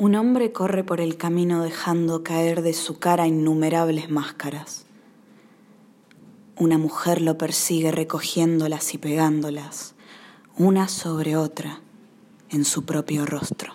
Un hombre corre por el camino dejando caer de su cara innumerables máscaras. Una mujer lo persigue recogiéndolas y pegándolas, una sobre otra, en su propio rostro.